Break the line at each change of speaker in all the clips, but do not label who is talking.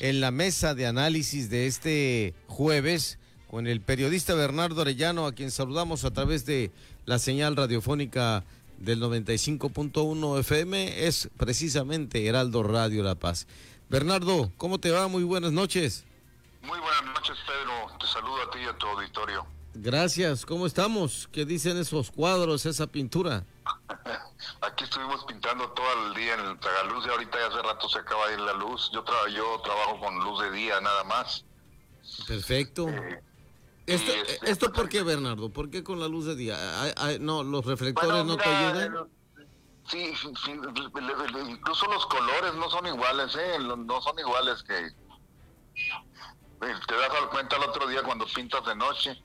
en la mesa de análisis de este jueves con el periodista Bernardo Arellano, a quien saludamos a través de la señal radiofónica del 95.1 FM, es precisamente Heraldo Radio La Paz. Bernardo, ¿cómo te va? Muy buenas noches.
Muy buenas noches, Pedro. Te saludo a ti y a tu auditorio.
Gracias, ¿cómo estamos? ¿Qué dicen esos cuadros, esa pintura?
Aquí estuvimos pintando todo el día en el tragaluz y ahorita ya hace rato se acaba de ir la luz. Yo, yo trabajo con luz de día nada más.
Perfecto. Eh, esto, este, ¿Esto por qué, Bernardo? ¿Por qué con la luz de día? no, los reflectores no te ayudan.
Sí, incluso los colores no son iguales, ¿eh? No son iguales que... Eh, te das cuenta el otro día cuando pintas de noche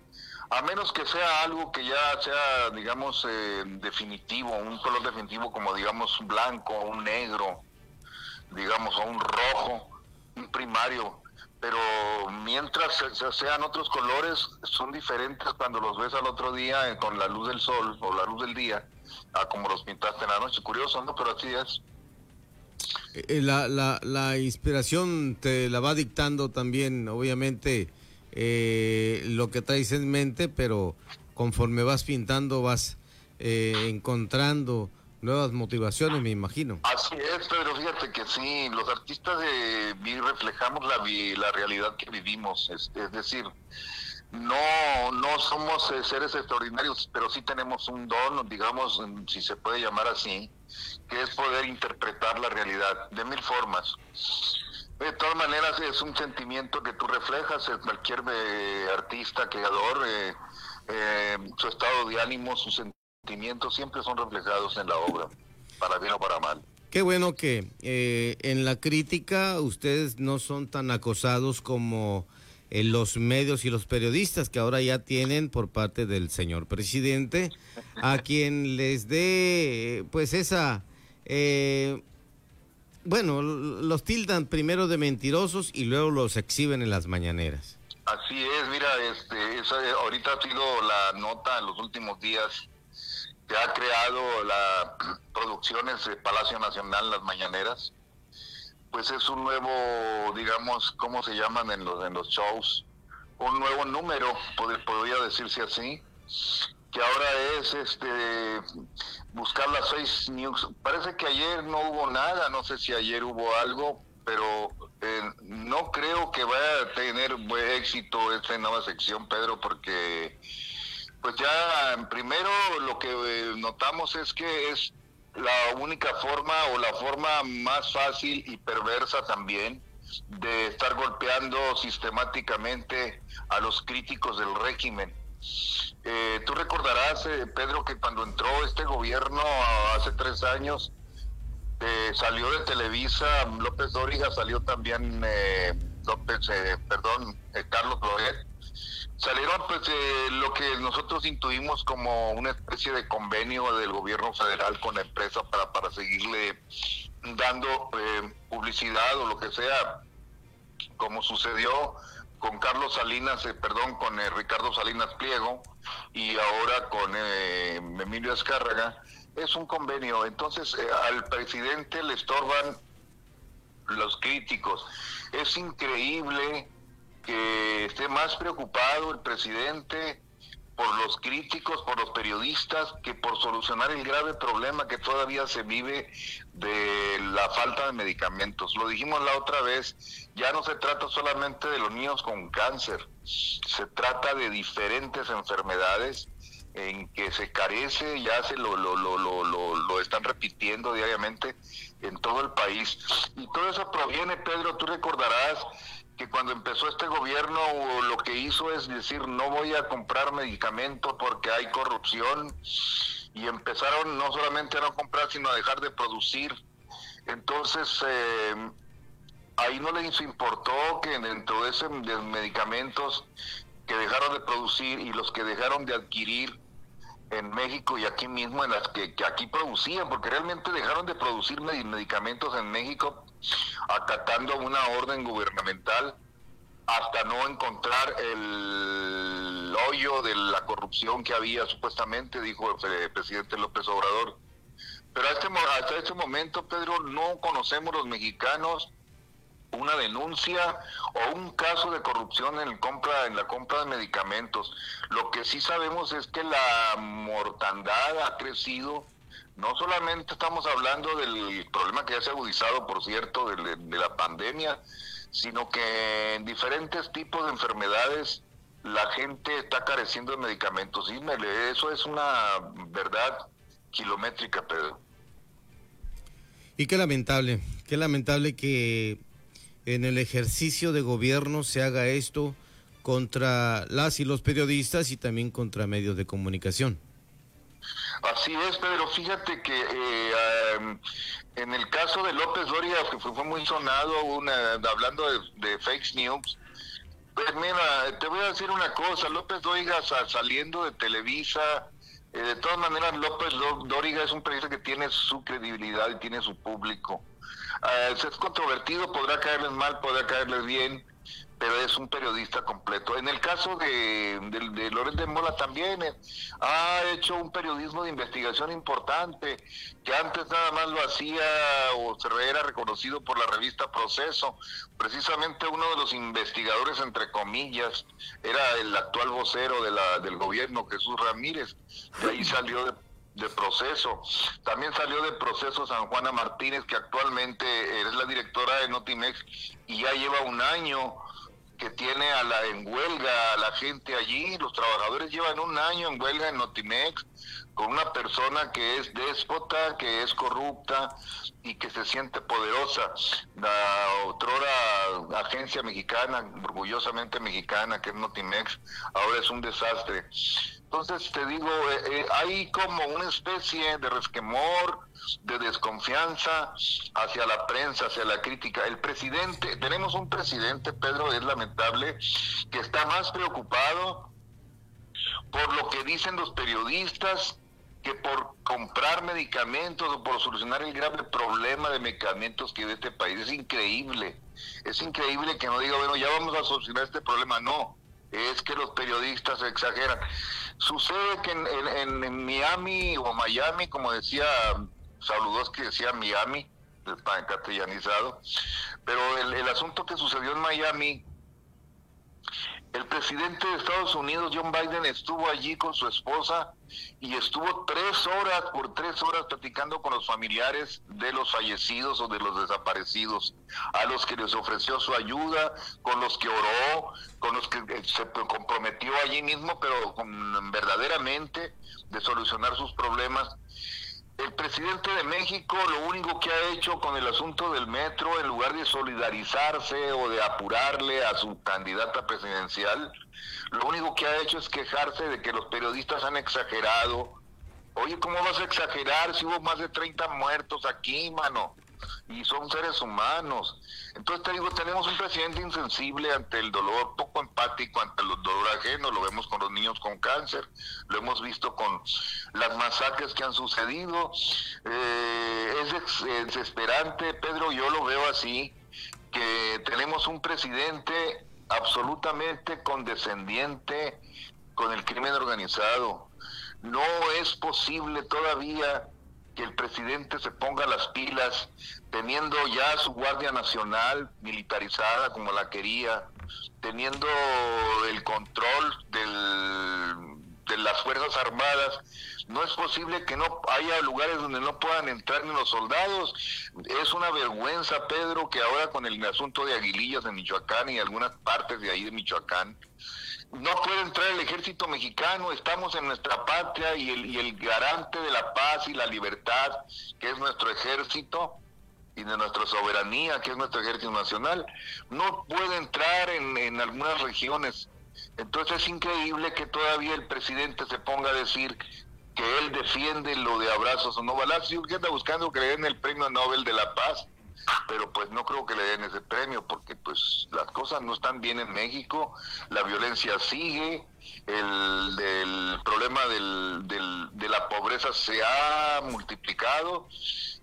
a menos que sea algo que ya sea, digamos, eh, definitivo, un color definitivo como, digamos, un blanco, un negro, digamos, o un rojo, un primario. Pero mientras sean otros colores, son diferentes cuando los ves al otro día con la luz del sol o la luz del día, a como los pintaste en la noche. Curioso, ¿no? Pero así es.
Eh, eh, la, la, la inspiración te la va dictando también, obviamente, eh, lo que traes en mente, pero conforme vas pintando vas eh, encontrando nuevas motivaciones, me imagino.
Así es, Pedro, fíjate que sí, los artistas de, reflejamos la, la realidad que vivimos, es, decir, no, no somos eh, seres extraordinarios, pero sí tenemos un don, digamos, si se puede llamar así, que es poder interpretar la realidad de mil formas. De todas maneras es un sentimiento que tú reflejas, en cualquier eh, artista, creador, eh, eh, su estado de ánimo, sus sentimientos siempre son reflejados en la obra, para bien o para mal.
Qué bueno que en la crítica ustedes no son tan acosados como los medios y los periodistas que ahora ya tienen por parte del señor presidente, a quien les dé pues esa bueno, los tildan primero de mentirosos y luego los exhiben en las mañaneras.
Así es, mira, este, esa, ahorita ha sido la nota en los últimos días que ha creado las producciones de Palacio Nacional las mañaneras. Pues es un nuevo, digamos, ¿cómo se llaman en los, en los shows? Un nuevo número, podría decirse así, que ahora es este buscar las seis news. Parece que ayer no hubo nada, no sé si ayer hubo algo, pero eh, no creo que vaya a tener buen éxito esta nueva sección, Pedro, porque pues ya primero lo que eh, notamos es que es la única forma o la forma más fácil y perversa también de estar golpeando sistemáticamente a los críticos del régimen eh, tú recordarás, eh, Pedro, que cuando entró este gobierno hace tres años, eh, salió de Televisa López Dóriga, salió también López, perdón, Carlos Loret. Salieron pues lo que nosotros intuimos como una especie de convenio del gobierno federal con la empresa para, para seguirle dando publicidad o lo que sea, como sucedió con Carlos Salinas, eh, perdón, con eh, Ricardo Salinas Pliego y ahora con eh, Emilio Escárraga, es un convenio. Entonces al presidente le estorban los críticos. Es increíble que esté más preocupado el presidente por los críticos, por los periodistas, que por solucionar el grave problema que todavía se vive de la falta de medicamentos. Lo dijimos la otra vez, ya no se trata solamente de los niños con cáncer, se trata de diferentes enfermedades en que se carece, ya se lo, lo, lo, lo, lo están repitiendo diariamente en todo el país. Y todo eso proviene, Pedro, tú recordarás, que cuando empezó este gobierno lo que hizo es decir no voy a comprar medicamentos porque hay corrupción y empezaron no solamente a no comprar sino a dejar de producir entonces eh, ahí no les importó que dentro de esos medicamentos que dejaron de producir y los que dejaron de adquirir en México y aquí mismo en las que, que aquí producían, porque realmente dejaron de producir medicamentos en México acatando una orden gubernamental hasta no encontrar el hoyo de la corrupción que había supuestamente, dijo el presidente López Obrador. Pero hasta este, hasta este momento, Pedro, no conocemos los mexicanos una denuncia o un caso de corrupción en, la compra de medicamentos. Lo que sí sabemos es que la mortandad ha crecido. No solamente estamos hablando del problema que ya se ha agudizado, por cierto, de, de la pandemia, sino que en diferentes tipos de enfermedades la gente está careciendo de medicamentos. Y eso es una verdad kilométrica, Pedro.
Y qué lamentable, qué lamentable que en el ejercicio de gobierno se haga esto contra las y los periodistas y también contra medios de comunicación.
Así es, Pedro. Fíjate que eh, en el caso de López Doria, que fue, muy sonado, una, hablando de, fake news, pues mira, te voy a decir una cosa, López Dóriga saliendo de Televisa, eh, de todas maneras López Dóriga es un periodista que tiene su credibilidad y tiene su público. Uh, es controvertido, podrá caerles mal, podrá caerles bien, pero es un periodista completo. En el caso de, de, Loret de Mola también eh, ha hecho un periodismo de investigación importante, que antes nada más lo hacía o se era reconocido por la revista Proceso. Precisamente uno de los investigadores, entre comillas, era el actual vocero de la, del gobierno, Jesús Ramírez. De ahí salió de de proceso. También salió de proceso San Juana Martínez, que actualmente es la directora de Notimex y ya lleva un año que tiene a la en huelga a la gente allí. Los trabajadores llevan un año en huelga en Notimex con una persona que es déspota, que es corrupta y que se siente poderosa. La otrora agencia mexicana, orgullosamente mexicana, que es Notimex, ahora es un desastre. Entonces te digo, eh, eh, hay como una especie de resquemor, de desconfianza hacia la prensa, hacia la crítica. El presidente, tenemos un presidente, Pedro, es lamentable, que está más preocupado por lo que dicen los periodistas que por comprar medicamentos o por solucionar el grave problema de medicamentos que en este país. Es increíble. Es increíble que no diga, bueno, ya vamos a solucionar este problema. No, es que los periodistas exageran. Sucede que en, Miami o Miami, como decía saludos que decía Miami, castellanizado, pero el, el asunto que sucedió en Miami el presidente de Estados Unidos, John Biden, estuvo allí con su esposa y estuvo tres horas por tres horas platicando con los familiares de los fallecidos o de los desaparecidos, a los que les ofreció su ayuda, con los que oró, con los que se comprometió allí mismo, pero con, verdaderamente de solucionar sus problemas el presidente de México lo único que ha hecho con el asunto del metro, en lugar de solidarizarse o de apurarle a su candidata presidencial, lo único que ha hecho es quejarse de que los periodistas han exagerado. Oye, ¿cómo vas a exagerar si hubo más de 30 muertos aquí, mano? Y son seres humanos. Entonces te digo, tenemos un presidente insensible ante el dolor, poco empático ante el dolor ajeno, lo vemos con los niños con cáncer, lo hemos visto con las masacres que han sucedido. Eh, es desesperante, Pedro, yo lo veo así, que tenemos un presidente absolutamente condescendiente con el crimen organizado. No es posible todavía que el presidente se ponga las pilas, teniendo ya su Guardia Nacional militarizada como la quería, teniendo el control de las Fuerzas Armadas, no es posible que no haya lugares donde no puedan entrar ni los soldados. Es una vergüenza, Pedro, que ahora con el asunto de Aguilillas de Michoacán y algunas partes de ahí de Michoacán, no puede entrar el ejército mexicano, estamos en nuestra patria y el, y el garante de la paz y la libertad, que es nuestro ejército, y de nuestra soberanía, que es nuestro ejército nacional, no puede entrar en, en algunas regiones. Entonces es increíble que todavía el presidente se ponga a decir que él defiende lo de abrazos o no balazos, y que anda buscando que le den el premio Nobel de la Paz pero pues no creo que le den ese premio porque pues las cosas no están bien en México, la violencia sigue, el, el problema del, del, de la pobreza se ha multiplicado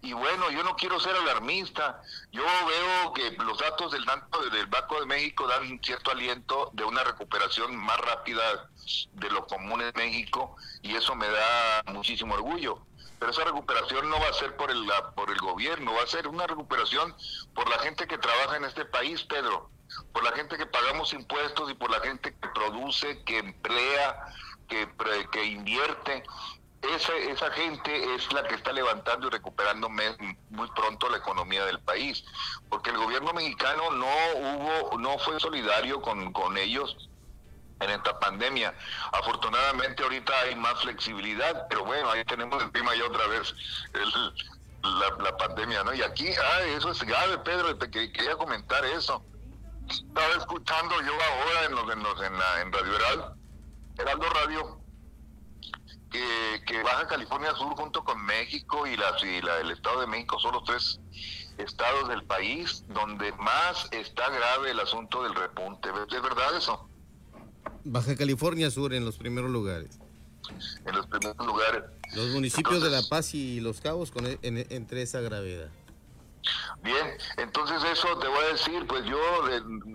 y bueno, yo no quiero ser alarmista, yo veo que los datos del, del Banco de México dan cierto aliento de una recuperación más rápida de lo común en México y eso me da muchísimo orgullo pero esa recuperación no va a ser por el, por el gobierno, va a ser una recuperación por la gente que trabaja en este país, Pedro, por la gente que pagamos impuestos y por la gente que produce, que emplea, que, que invierte. Esa, esa gente es la que está levantando y recuperando muy pronto la economía del país, porque el gobierno mexicano no hubo, no fue solidario con, con ellos en esta pandemia. Afortunadamente ahorita hay más flexibilidad, pero bueno, ahí tenemos encima ya otra vez la, pandemia, ¿no? Y aquí, ah, eso es grave, Pedro, te quería comentar eso. Estaba escuchando yo ahora en, los, en, los, en, la, en Radio Heraldo, Heraldo Radio, que, que, Baja California Sur junto con México y, la, y la, el Estado de México son los tres estados del país donde más está grave el asunto del repunte. ¿Es verdad eso?
Baja California Sur en los primeros lugares.
En los primeros lugares.
Los municipios de La Paz y Los Cabos con, e, entre esa gravedad.
Bien, entonces eso te voy a decir, pues yo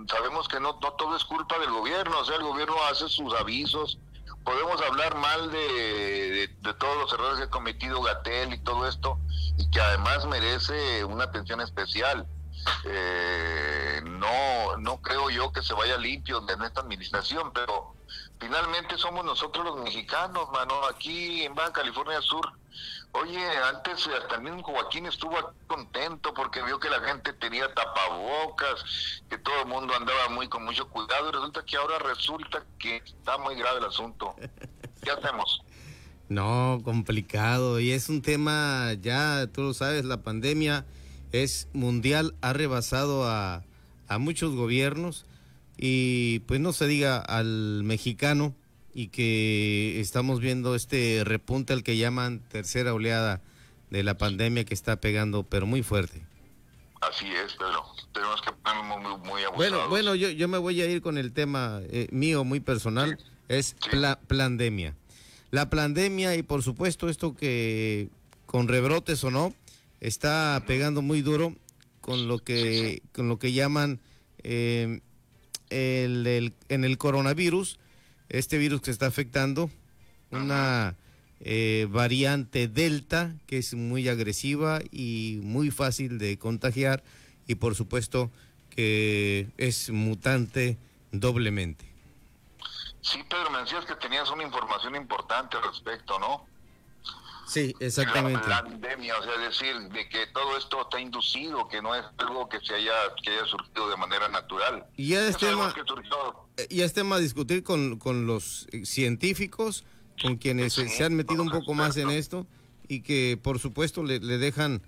sabemos que no, no todo es culpa del gobierno, o sea, el gobierno hace sus avisos, podemos hablar mal de, de, todos los errores que ha cometido Gatel y todo esto, y que además merece una atención especial. Eh, no, no creo yo que se vaya limpio en esta administración, pero finalmente somos nosotros los mexicanos, mano, aquí en Baja California Sur. Oye, antes hasta el mismo Joaquín estuvo contento porque vio que la gente tenía tapabocas, que todo el mundo andaba muy con mucho cuidado y resulta que ahora resulta que está muy grave el asunto. ¿Qué hacemos?
No, complicado y es un tema ya, tú lo sabes, la pandemia es mundial, ha rebasado a, a muchos gobiernos y pues no se diga al mexicano y que estamos viendo este repunte al que llaman tercera oleada de la pandemia que está pegando pero muy fuerte.
Así es, pero tenemos que ponernos muy, muy
Bueno, bueno, yo, yo me voy a ir con el tema eh, mío muy personal, es la pandemia. La pandemia y por supuesto esto que con rebrotes o no, está pegando muy duro con lo que, con lo que llaman eh, el, en el coronavirus, este virus que está afectando, una eh, variante Delta que es muy agresiva y muy fácil de contagiar y por supuesto que es mutante doblemente.
Sí, Pedro, me decías que tenías una información importante al respecto, ¿no?
Sí, exactamente.
La pandemia, o sea, decir de que todo esto está inducido, que no es algo que se haya que haya surgido de manera natural.
Y ya es, tema, eh, y es tema discutir con, con los eh, científicos, con quienes se han metido un poco más en esto y que por supuesto le, dejan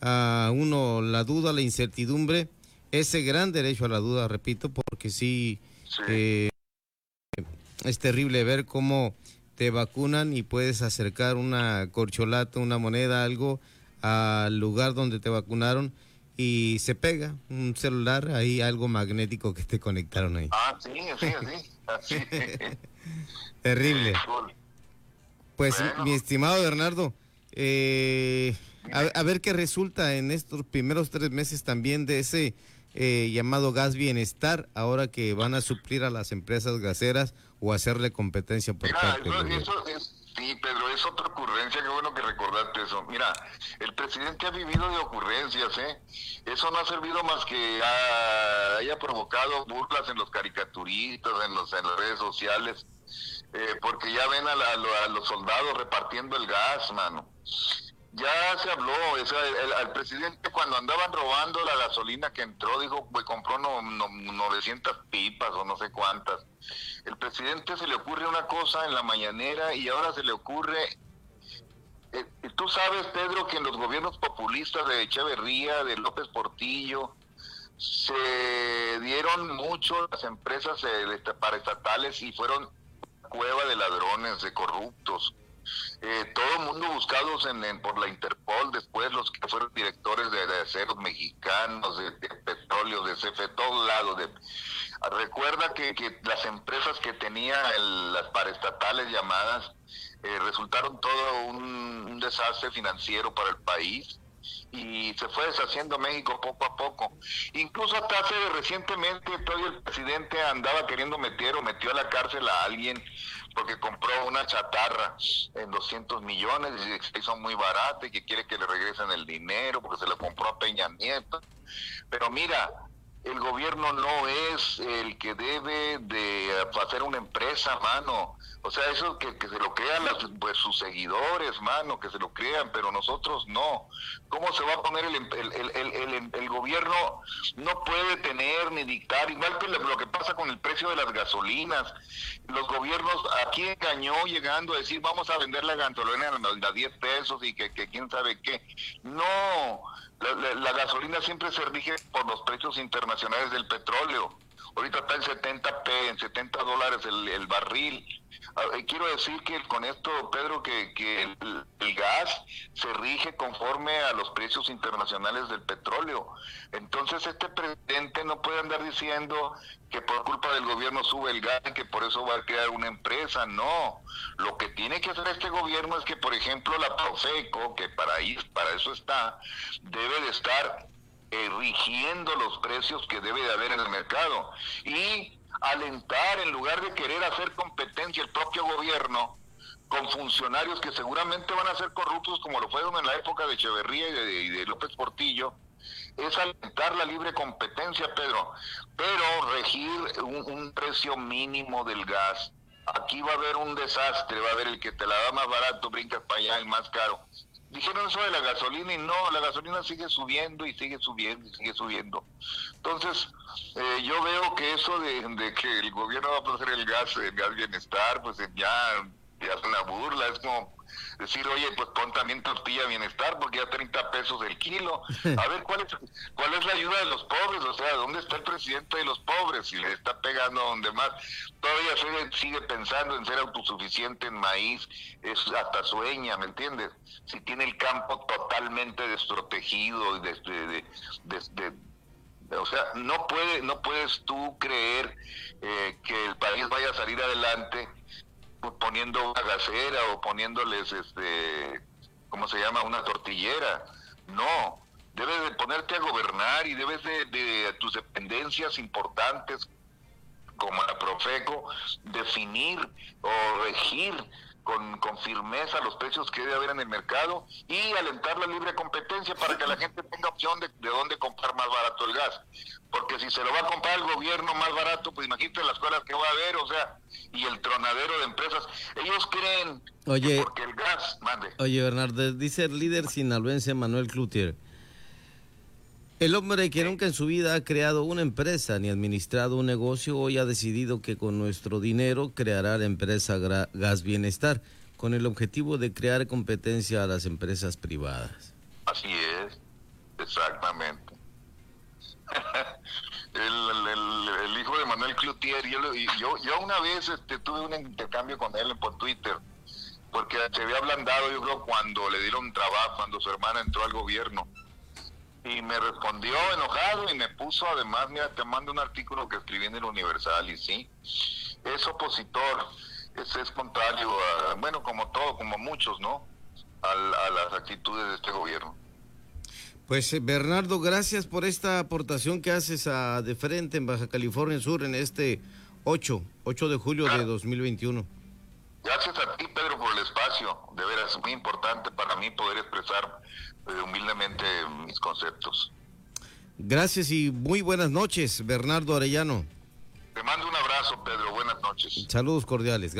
a uno la duda, la incertidumbre, ese gran derecho a la duda, repito, porque sí, eh, es terrible ver cómo te vacunan y puedes acercar una corcholata, una moneda, algo al lugar donde te vacunaron y se pega un celular, ahí algo magnético que te conectaron ahí.
Ah, sí, sí, así.
Terrible. Pues mi estimado Bernardo, eh, a, ver qué resulta en estos primeros tres meses también de ese eh, llamado gas bienestar, ahora que van a suplir a las empresas gaseras o hacerle competencia por
Mira, eso, es, sí, Pedro, es otra ocurrencia, qué bueno que recordaste eso. Mira, el presidente ha vivido de ocurrencias, ¿eh? Eso no ha servido más que haya provocado burlas en los caricaturistas, en, los, en las redes sociales, eh, porque ya ven a, a los soldados repartiendo el gas, mano. Ya se habló, el, al presidente cuando andaban robando la gasolina que entró, dijo, pues compró no, 900 pipas o no sé cuántas. El presidente se le ocurre una cosa en la mañanera y ahora se le ocurre... Eh, tú sabes, Pedro, que en los gobiernos populistas de Echeverría, de López Portillo, se dieron mucho las empresas eh, paraestatales y fueron cueva de ladrones, de corruptos eh, todo el mundo buscados en, por la Interpol, después los que fueron directores de, aceros mexicanos, de, petróleo, de CFE, todos lados. De, recuerda que, que, las empresas que tenía las paraestatales llamadas eh, resultaron todo un, desastre financiero para el país y se fue deshaciendo México poco a poco. Incluso hasta hace recientemente todavía el presidente andaba queriendo meter o metió a la cárcel a alguien porque compró una chatarra en 200 millones y hizo muy barata y que quiere que le regresen el dinero porque se lo compró a Peña Nieto. Pero mira, el gobierno no es el que debe de hacer una empresa, mano. O sea, eso que, que se lo crean pues, sus seguidores, mano, que se lo crean, pero nosotros no. ¿Cómo se va a poner el, el, el, el, gobierno? No puede tener ni dictar, igual que lo que pasa con el precio de las gasolinas. Los gobiernos aquí engañó llegando a decir vamos a vender la gasolina a 10 pesos y que, que quién sabe qué. No la, gasolina siempre se rige por los precios internacionales del petróleo. Ahorita está en 70 p, en 70 dólares el, barril. Ah, quiero decir que con esto, Pedro, que, que el, gas se rige conforme a los precios internacionales del petróleo. Entonces este presidente no puede andar diciendo que por culpa del gobierno sube el gas y que por eso va a crear una empresa. No, lo que tiene que hacer este gobierno es que, por ejemplo, la Profeco, que para, para eso está, debe de estar eh, rigiendo los precios que debe de haber en el mercado y alentar en lugar de querer hacer competencia el propio gobierno con funcionarios que seguramente van a ser corruptos como lo fueron en la época de Echeverría y de, López Portillo, es alentar la libre competencia, Pedro, pero regir un, un, precio mínimo del gas. Aquí va a haber un desastre, va a haber el que te la da más barato, brincas para allá, el más caro dijeron eso de la gasolina y no, la gasolina sigue subiendo y sigue subiendo y sigue subiendo. Entonces, eh, yo veo que eso de, que el gobierno va a hacer el gas, el gas bienestar, pues ya, ya es una burla, es como decir, oye, pues pon también tortilla bienestar porque ya 30 pesos el kilo. A ver, ¿cuál es, cuál es la ayuda de los pobres? O sea, ¿dónde está el presidente de los pobres? Si le está pegando donde más. Todavía sigue, sigue pensando en ser autosuficiente en maíz, es hasta sueña, ¿me entiendes? Si tiene el campo totalmente desprotegido y desde... De, o sea, no puede, no puedes tú creer eh, que el país vaya a salir adelante poniendo una gasera o poniéndoles, este, ¿cómo se llama? Una tortillera. No, debes de ponerte a gobernar y debes de, de tus dependencias importantes como la Profeco definir o regir con, con, firmeza los precios que debe haber en el mercado y alentar la libre competencia para que la gente tenga opción de, de dónde comprar más barato el gas. Porque si se lo va a comprar el gobierno más barato, pues imagínate las escuelas que va a haber, o sea, y el tronadero de empresas. Ellos creen
oye,
porque el gas, mande.
Oye, Bernardo, dice el líder sinaloense Manuel Cloutier. El hombre que nunca en su vida ha creado una empresa ni administrado un negocio hoy ha decidido que con nuestro dinero creará la empresa Gas Bienestar con el objetivo de crear competencia a las empresas privadas.
Así es, exactamente. el, hijo de Manuel Cloutier, yo, yo, yo una vez este, tuve un intercambio con él por Twitter, porque se había ablandado yo creo cuando le dieron trabajo, cuando su hermana entró al gobierno y me respondió enojado y me puso además, mira, te mando un artículo que escribí en el Universal y sí, es opositor, es, es contrario, a, bueno, como todo, como muchos, ¿no? A, a las actitudes de este gobierno.
Pues eh, Bernardo, gracias por esta aportación que haces a De Frente en Baja California Sur en este 8, 8 de julio de 2021.
Gracias a ti, el espacio. De veras, es muy importante para mí poder expresar eh, humildemente mis conceptos.
Gracias y muy buenas noches, Bernardo Arellano.
Te mando un abrazo, Pedro. Buenas noches.
Saludos cordiales. Gracias.